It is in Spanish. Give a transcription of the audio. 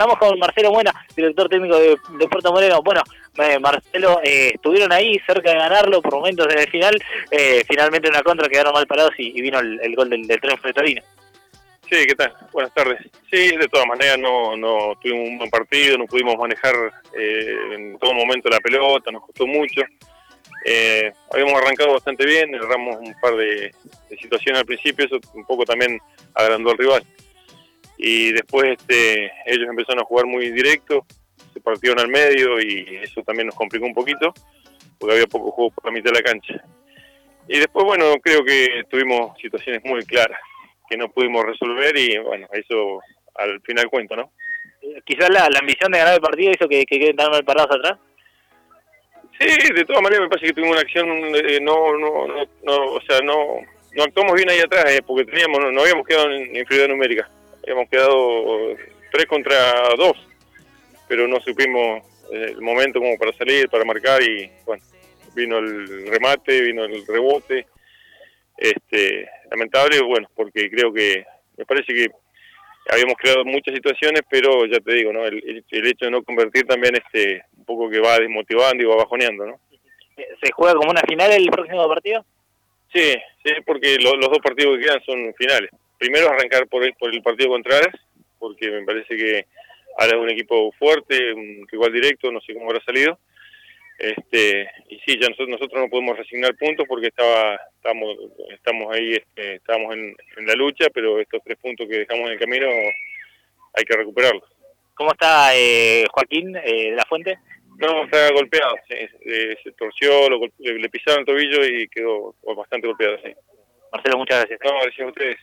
Estamos con Marcelo Buena, director técnico de, Puerto Moreno. Bueno, eh, Marcelo, eh, estuvieron ahí cerca de ganarlo por momentos en el final. Eh, finalmente una contra quedaron mal parados y, vino el, gol del, del de Torino. Sí, ¿qué tal? Buenas tardes. Sí, de todas maneras no, no tuvimos un buen partido, no pudimos manejar en todo momento la pelota, nos costó mucho. habíamos arrancado bastante bien, erramos un par de, de situaciones al principio, eso un poco también agrandó al rival y después este, ellos empezaron a jugar muy directo, se partieron al medio y eso también nos complicó un poquito, porque había poco juego por la mitad de la cancha. Y después, bueno, creo que tuvimos situaciones muy claras que no pudimos resolver y bueno, eso al final cuento, ¿no? Quizás la, ambición de ganar el partido hizo que, que queden tan mal parados atrás. Sí, de todas maneras me parece que tuvimos una acción, eh, no, no, no, o sea, no, no actuamos bien ahí atrás, eh, porque teníamos, no, habíamos quedado en inferioridad numérica hemos quedado tres contra dos, pero no supimos eh, el momento como para salir, para marcar y bueno, vino el remate, vino el rebote, este, lamentable, bueno, porque creo que me parece que habíamos creado muchas situaciones, pero ya te digo, ¿no? El, hecho de no convertir también este un poco que va desmotivando y va bajoneando, ¿no? ¿Se juega como una final el próximo partido? Sí, sí, porque los dos partidos que quedan son finales primero arrancar por el, por el partido contra porque me parece que ahora es un equipo fuerte, un rival directo, no sé cómo habrá salido. Este, y sí, ya nosotros, nosotros no podemos resignar puntos porque estaba, estamos, estamos ahí, este, estamos en, la lucha, pero estos tres puntos que dejamos en el camino hay que recuperarlos. ¿Cómo está eh, Joaquín eh, la Fuente? No, está golpeado, eh, se torció, le, pisaron el tobillo y quedó bastante golpeado, sí. Marcelo, muchas gracias. No, gracias a ustedes.